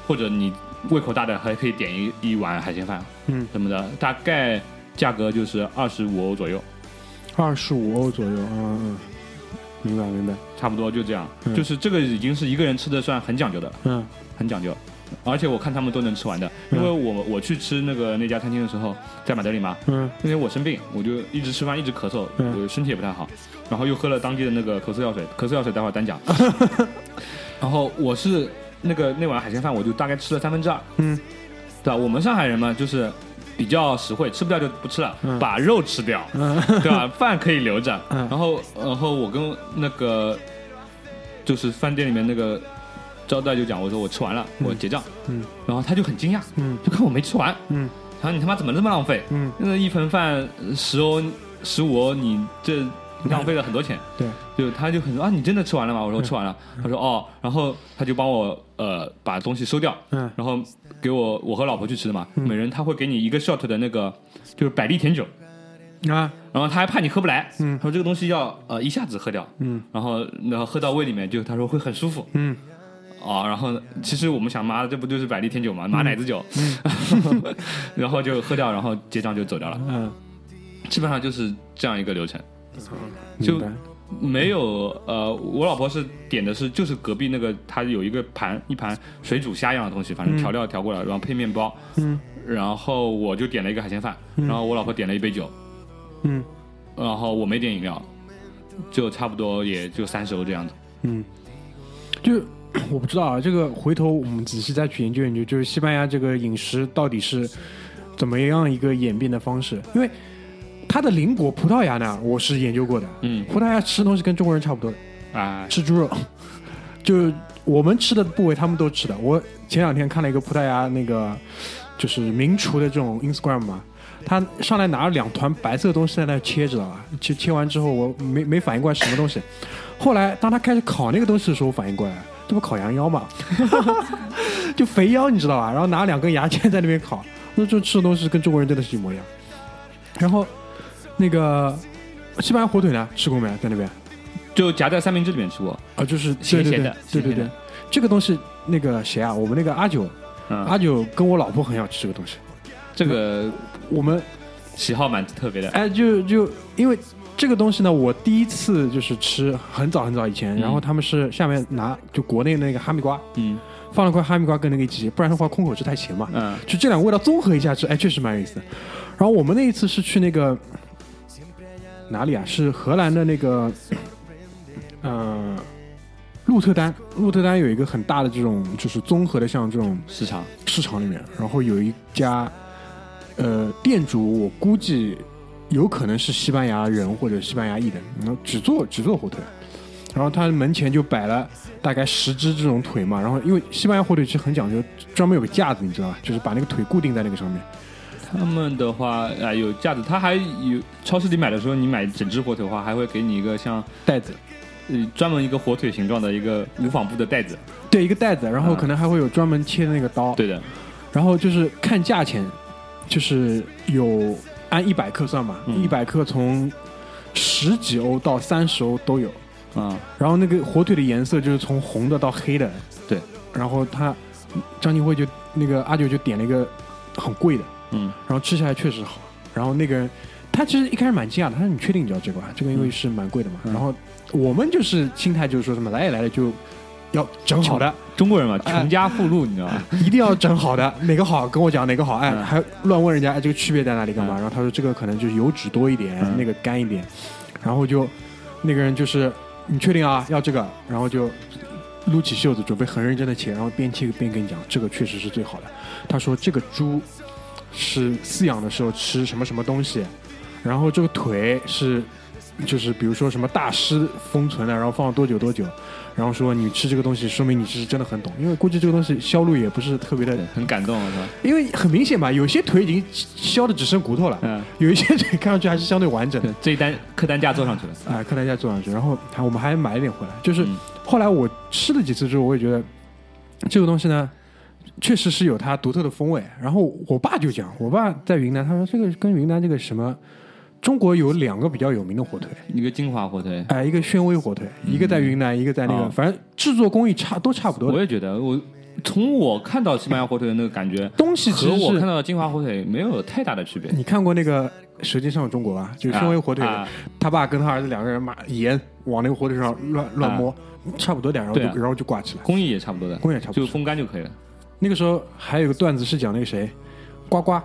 或者你胃口大的还可以点一一碗海鲜饭嗯，什么的，大概价格就是二十五欧左右，二十五欧左右，嗯嗯，明白明白，差不多就这样。嗯。就是这个已经是一个人吃的算很讲究的了，嗯。很讲究。而且我看他们都能吃完的，嗯。因为我我去吃那个那家餐厅的时候，在马德里嘛，嗯。那天我生病，我就一直吃饭，一直咳嗽，嗯。我身体也不太好，然后又喝了当地的那个咳嗽药水，咳嗽药水待会儿单讲。然后我是那个那碗海鲜饭，我就大概吃了三分之二，嗯。对吧？我们上海人嘛，就是比较实惠，吃不掉就不吃了，嗯。把肉吃掉，嗯。对吧？饭可以留着。嗯。然后，然后我跟那个就是饭店里面那个招待就讲，我说我吃完了，我结账。嗯。然后他就很惊讶，嗯。就看我没吃完，嗯。然后你他妈怎么这么浪费？嗯，那一盆饭十欧、十五欧，你这浪费了很多钱。对，就他就很说啊，你真的吃完了吗？我说我吃完了。他说哦，然后他就帮我呃把东西收掉，嗯。然后给我我和老婆去吃的嘛，每人他会给你一个 shot 的那个就是百利甜酒，啊。然后他还怕你喝不来，嗯。他说这个东西要呃一下子喝掉，嗯。然后然后喝到胃里面就他说会很舒服。嗯哦，然后其实我们想，妈的，这不就是百利甜酒吗？马奶子酒，然后就喝掉，然后结账就走掉了，嗯，基本上就是这样一个流程。就没有呃，我老婆是点的是就是隔壁那个，她有一个盘一盘水煮虾一样的东西，反正嗯。调料调过来，然后配面包，嗯。然后我就点了一个海鲜饭，嗯。然后我老婆点了一杯酒，嗯。然后我没点饮料，就差不多也就三十欧这样子。嗯，就我不知道啊，这个回头我们仔细再去研究研究，就是西班牙这个饮食到底是怎么样一个演变的方式，因为它的邻国葡萄牙呢，我是研究过的，嗯葡萄牙吃东西跟中国人差不多的。啊，吃猪肉，就我们吃的部位他们都吃的。我前两天看了一个葡萄牙那个就是名厨的这种 Instagram 嘛，他上来拿了两团白色的东西在那切，知道吧？切切完之后我没没反应过来什么东西，后来当他开始烤那个东西的时候，我反应过来，这不烤羊腰嘛，就肥腰你知道吧？然后拿两根牙签在那边烤，那这吃的东西跟中国人真的是一模一样。然后那个西班牙火腿呢，吃过没？在那边？就夹在三明治里面吃过。啊，就是咸咸的对对对这个东西那个谁啊，我们那个阿九，嗯，阿九跟我老婆很想吃这个东西。这个我们喜好蛮特别的。哎，就就因为这个东西呢，我第一次就是吃，很早很早以前，嗯然后他们是下面拿就国内那个哈密瓜，嗯放了块哈密瓜跟那个一起，不然的话空口吃太咸嘛。嗯就这两个味道综合一下吃，哎，确实蛮有意思的。然后我们那一次是去那个哪里啊？是荷兰的那个，呃，鹿特丹。鹿特丹有一个很大的这种，就是综合的像这种市场市场里面，然后有一家，呃，店主我估计有可能是西班牙人或者西班牙裔的，然后只做只做火腿，然后他门前就摆了大概十只这种腿嘛，然后因为西班牙火腿其实很讲究，专门有个架子，你知道吧？就是把那个腿固定在那个上面。他们的话啊、有架子，他还有超市里买的时候，你买整只火腿的话，还会给你一个像袋子，呃专门一个火腿形状的一个无纺布的袋子。对，一个袋子，然后啊可能还会有专门切的那个刀，对的，然后就是看价钱，就是有按一百克算嘛，嗯一百、克从十几欧到三十欧都有。啊、然后那个火腿的颜色就是从红的到黑的，对。然后他张金辉就那个阿九就点了一个很贵的，嗯然后吃下来确实好。然后那个人他其实一开始蛮惊讶的，他说：“你确定你要这个啊？这个因为是蛮贵的嘛。嗯然后我们就是心态就是说什么来也来了就要整好的，中国人嘛，哎穷家富路，你知道吧？一定要整好的，哪个好跟我讲哪个好，哎，嗯还乱问人家哎这个区别在哪里干嘛？嗯然后他说这个可能就是油脂多一点，嗯那个干一点，然后就那个人就是你确定啊要这个，然后就撸起袖子准备很认真的切，然后边切边跟你讲这个确实是最好的。他说这个猪是饲养的时候吃什么什么东西，然后这个腿是就是比如说什么大师封存的，然后放了多久多久。然后说你吃这个东西，说明你是真的很懂，因为估计这个东西销路也不是特别的，很感动，是吧？因为很明显嘛，有些腿已经削的只剩骨头了，嗯，有一些腿看上去还是相对完整的对。这一单客单价做上去了。啊、客单价做上去，然后还我们还买了点回来。就是嗯后来我吃了几次之后，我也觉得这个东西呢，确实是有它独特的风味。然后我爸就讲，我爸在云南，他说这个跟云南这个什么，中国有两个比较有名的火腿，一个金华火腿，哎、一个宣威火腿，一个在云南，一个在那个，哦反正制作工艺差都差不多。我也觉得，我从我看到西班牙火腿的那个感觉，东西其和实我看到的金华火腿没有太大的区别。你看过那个《舌尖上的中国》吧？就宣威火腿，啊他爸跟他儿子两个人把盐往那个火腿上乱乱摸，差不多点，然后就、啊然后就挂起来。工艺也差不多的，工艺也差不多就风干就可以了。那个时候还有个段子是讲那个谁，呱呱，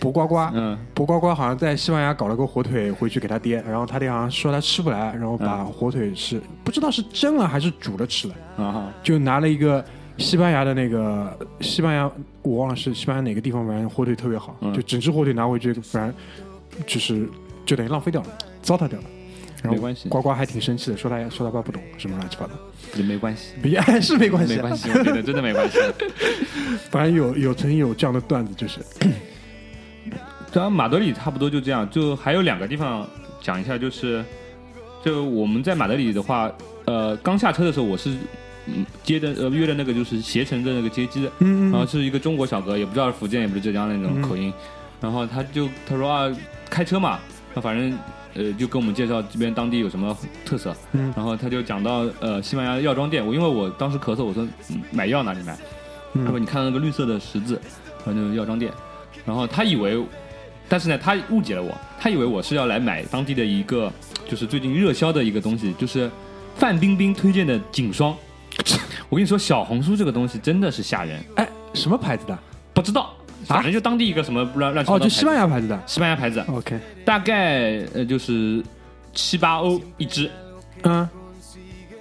博呱呱，嗯，博呱呱好像在西班牙搞了个火腿回去给他爹，然后他爹好像说他吃不来，然后把火腿是、不知道是蒸了还是煮了吃了，啊哈，就拿了一个西班牙的那个西班牙，我忘了是西班牙哪个地方，反正火腿特别好，嗯。就整只火腿拿回去，反正就是就等于浪费掉了，糟蹋掉了。然后没关系。呱呱还挺生气的，说他说他爸不懂什么乱七八糟，也没关系，也是没关系、啊，没关系，我觉得真的没关系。反正有有曾经有这样的段子，就是然后马德里差不多就这样，就还有两个地方讲一下，就是就我们在马德里的话，呃，刚下车的时候我是嗯接的呃约的那个就是携程的那个接机的，嗯然后是一个中国小哥，也不知道是福建也不是浙江那种口音，然后他就他说啊开车嘛，那反正呃就跟我们介绍这边当地有什么特色，嗯。然后他就讲到呃西班牙药妆店，我因为我当时咳嗽，我说、嗯买药哪里买？他说嗯你看到那个绿色的十字，然后那个药妆店，然后他以为，但是呢他误解了我，他以为我是要来买当地的一个就是最近热销的一个东西，就是范冰冰推荐的颈霜。我跟你说，小红书这个东西真的是吓人，哎什么牌子的？不知道，反正就当地一个什么乱乱七八哦，糟就西班牙牙牌子的。西班牙牌子，OK，大概呃就是七八欧一支。嗯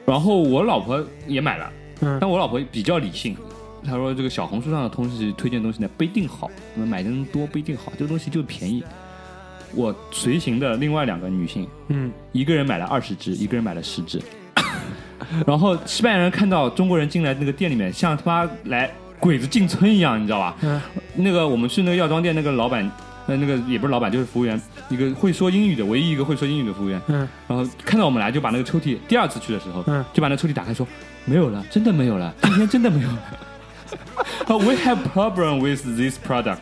然后我老婆也买了，嗯但我老婆比较理性，她说这个小红书上的东西推荐东西呢不一定好，那么买的人多不一定好，这个东西就便宜。我随行的另外两个女性，嗯，一个人买了二十支，一个人买了十支。然后西班牙人看到中国人进来那个店里面，像他妈来鬼子进村一样，你知道吧？嗯那个我们去那个药妆店，那个老板，呃，那个也不是老板，就是服务员，一个会说英语的，唯一一个会说英语的服务员。嗯然后看到我们来，就把那个抽屉，第二次去的时候，嗯就把那抽屉打开说，没有了，真的没有了，今天真的没有了。啊 We have problem with this product。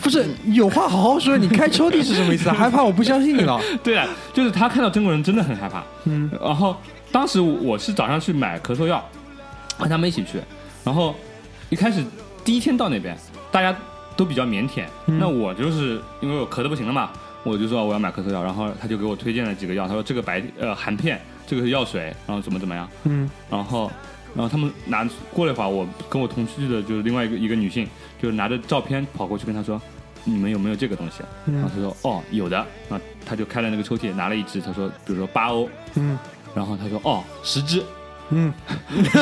不是有话好好说，你开抽屉是什么意思啊？害怕我不相信你了。对啊，就是他看到中国人真的很害怕。嗯然后当时我是早上去买咳嗽药，和他们一起去。然后一开始第一天到那边，大家都比较腼腆。嗯那我就是因为我咳的不行了嘛，我就说我要买咳嗽药，然后他就给我推荐了几个药，他说这个白呃含片，这个是药水，然后怎么怎么样，嗯然后然后他们拿过了一会儿，我跟我同去的就是另外一个一个女性，就是拿着照片跑过去跟他说。你们有没有这个东西？然后嗯他说哦有的，然后他就开了那个抽屉，拿了一支，他说比如说八欧，嗯然后他说哦十支，嗯，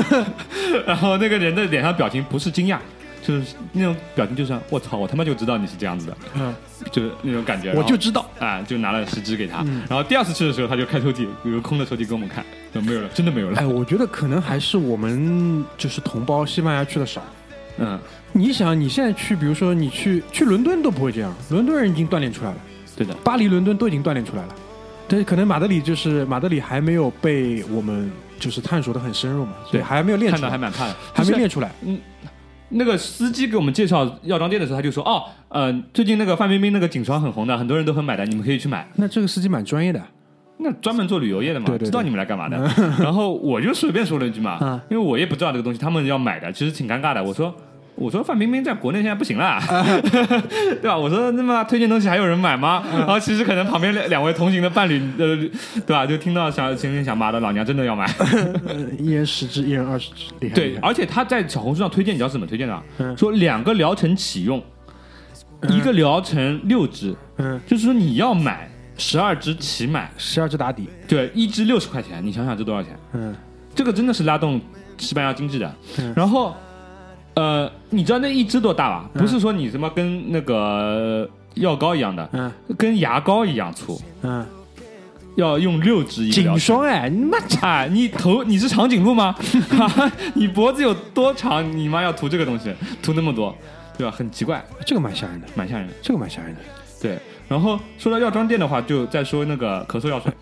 然后那个人的脸上表情不是惊讶，就是那种表情，就是我操，我他妈就知道你是这样子的，嗯，就是那种感觉。我就知道，啊，就拿了十支给他。嗯。然后第二次去的时候，他就开抽屉，有个空的抽屉给我们看，就 没有了，真的没有了。哎，我觉得可能还是我们就是同胞西班牙去的少。嗯，你想，你现在去，比如说你去去伦敦都不会这样，伦敦人已经锻炼出来了，对的，巴黎、伦敦都已经锻炼出来了。但是，可能马德里就是马德里还没有被我们就是探索的很深入嘛，对还没有练看出来，到还蛮怕的，还没练出来。嗯那个司机给我们介绍药妆店的时候，他就说：“哦，呃，最近那个范冰冰那个颈霜很红的，很多人都很买的，你们可以去买。那这个司机蛮专业的，那专门做旅游业的嘛，对对对知道你们来干嘛的。然后我就随便说了一句嘛，啊因为我也不知道这个东西，他们要买的，其实挺尴尬的。我说。我说范冰冰在国内现在不行了，对吧？我说那么推荐东西还有人买吗？然后其实可能旁边两两位同行的伴侣，呃，对吧？就听到想心里想，妈的，老娘真的要买。呃 一人十支，一人二十支，厉害。对，而且他在小红书上推荐，你知道是怎么推荐的说两个疗程启用，一个疗程六支，嗯，就是说你要买十二支起买，十二支打底，对，一支六十块钱，你想想这多少钱？嗯这个真的是拉动西班牙经济的。嗯然后，呃，你知道那一支多大吧？嗯不是说你什么跟那个药膏一样的，嗯跟牙膏一样粗，嗯，要用六支一。颈霜哎，你妈啊，你头你是长颈鹿吗？啊 你脖子有多长？你妈要涂这个东西，涂那么多，对吧？很奇怪，这个蛮吓人的，蛮吓人的。这个蛮吓人的。对，然后说到药妆店的话，就再说那个咳嗽药水。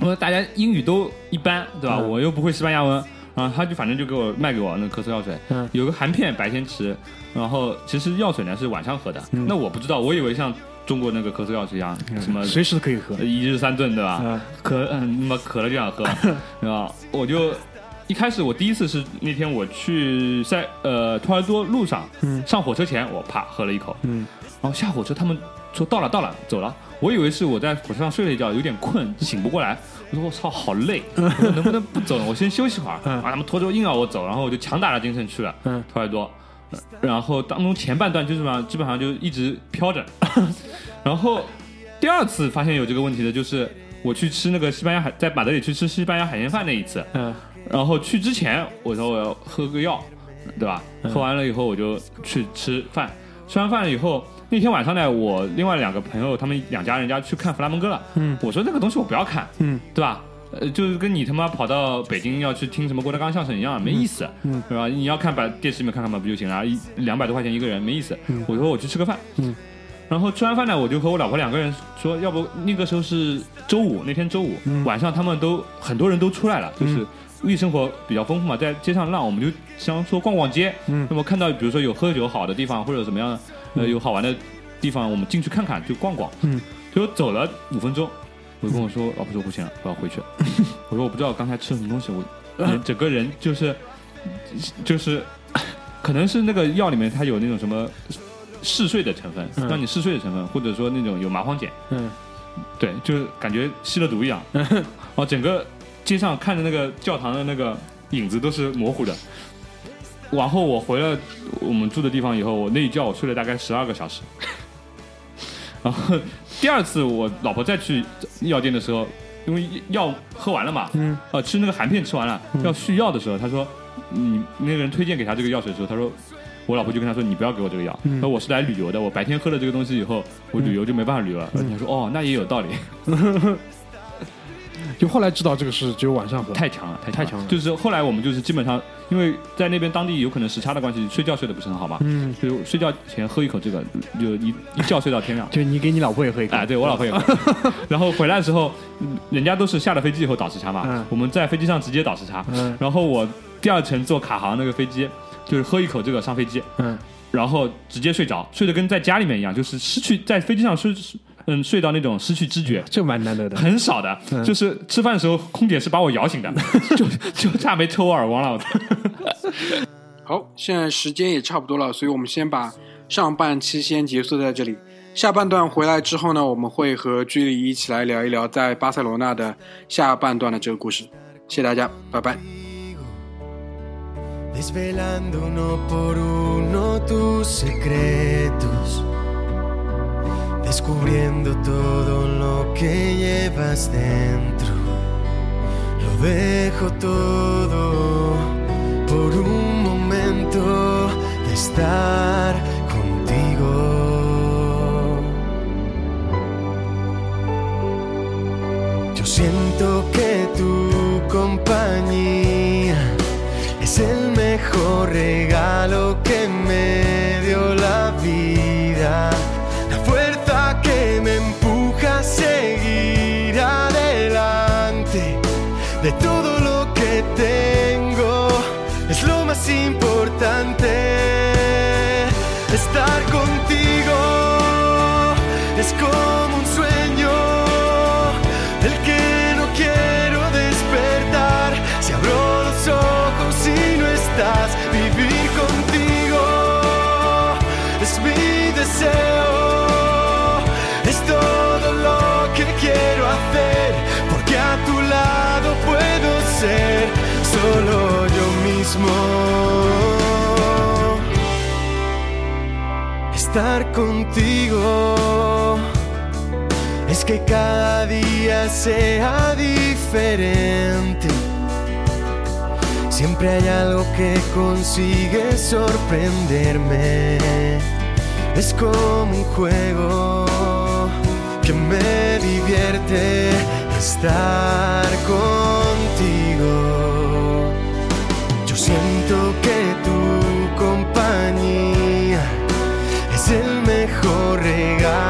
我说大家英语都一般，对吧？嗯我又不会西班牙文，啊，他就反正就给我卖给我那个咳嗽药水，嗯有个含片白天吃，然后其实药水呢是晚上喝的。嗯那我不知道，我以为像中国那个咳嗽药水一样，什么随时可以喝呃。一日三顿，对吧？啊渴嗯，那么渴了就想喝，对吧？我就一开始我第一次是那天我去在呃托儿多路上，嗯上火车前我啪喝了一口，嗯然后下火车他们说到了到了走了，我以为是我在火车上睡了一觉有点困醒不过来，我说我操好累，我说能不能不走了？我先休息会儿，嗯啊他们拖着硬要我走，然后我就强打了精神去了嗯。托尔多。然后当中前半段就是基本上基本上就一直飘着，然后第二次发现有这个问题的就是我去吃那个西班牙海，在马德里去吃西班牙海鲜饭那一次，嗯。然后去之前我说我要喝个药，对吧？喝完了以后我就去吃饭，吃完饭了以后那天晚上呢，我另外两个朋友他们两家人家去看弗拉门戈了，嗯我说那个东西我不要看，嗯对吧？呃，就是跟你他妈跑到北京要去听什么郭德纲相声一样，没意思，嗯对吧？你要看把电视里面看看嘛，不就行了？一两百多块钱一个人，没意思。嗯我说我去吃个饭，嗯，然后吃完饭呢，我就和我老婆两个人说，要不那个时候是周五，那天周五、嗯晚上，他们都很多人都出来了，就是夜生活比较丰富嘛，在街上浪，我们就想说逛逛街，嗯那么看到比如说有喝酒好的地方，或者怎么样，呃，有好玩的地方，我们进去看看，就逛逛。嗯，结果走了五分钟，我就跟我说，老婆说不行了，我要回去了。我说我不知道刚才吃了什么东西，我整个人就是就是可能是那个药里面它有那种什么嗜睡的成分，嗯让你嗜睡的成分，或者说那种有麻黄碱，嗯对，就是感觉吸了毒一样。哦，整个街上看着那个教堂的那个影子都是模糊的。往后我回了我们住的地方以后，我那一觉我睡了大概十二个小时。然后第二次我老婆再去药店的时候，因为药喝完了嘛，嗯。呃，吃那个含片吃完了，要续药的时候，他说，你那个人推荐给她这个药水的时候，他说，我老婆就跟他说，你不要给我这个药，嗯。说我是来旅游的，我白天喝了这个东西以后，我旅游就没办法旅游了。人家说，哦，那也有道理，就后来知道这个是只有晚上喝，太强了，太太强了。就是后来我们就是基本上，因为在那边当地有可能时差的关系，睡觉睡得不是很好嘛，嗯，就睡觉前喝一口这个，就一一觉睡到天亮。就你给你老婆也喝一口，哎，对我老婆也喝，然后回来的时候，嗯人家都是下了飞机以后倒时差嘛，嗯我们在飞机上直接倒时差。嗯。然后我第二层坐卡航那个飞机，就是喝一口这个上飞机，嗯。然后直接睡着，睡得跟在家里面一样，就是失去在飞机上睡，嗯，睡到那种失去知觉。这蛮难得的，很少的，嗯就是吃饭的时候，空姐是把我摇醒的，就就差没抽我耳光了。我操好，现在时间也差不多了，所以我们先把上半期先结束在这里。下半段回来之后呢，我们会和居里一起来聊一聊在巴塞罗那的下半段的这个故事。谢谢大家，拜拜。desvelando uno por uno tus secretos, descubriendo todo lo que llevas dentro. Lo dejo todo por un momento de estar contigo. Yo siento que tu compañía es el mejor regalo Estar contigo es que cada día sea diferente. Siempre hay algo que consigue sorprenderme. Es como un juego que me divierte estar contigo. Yo siento que compañía el mejor regalo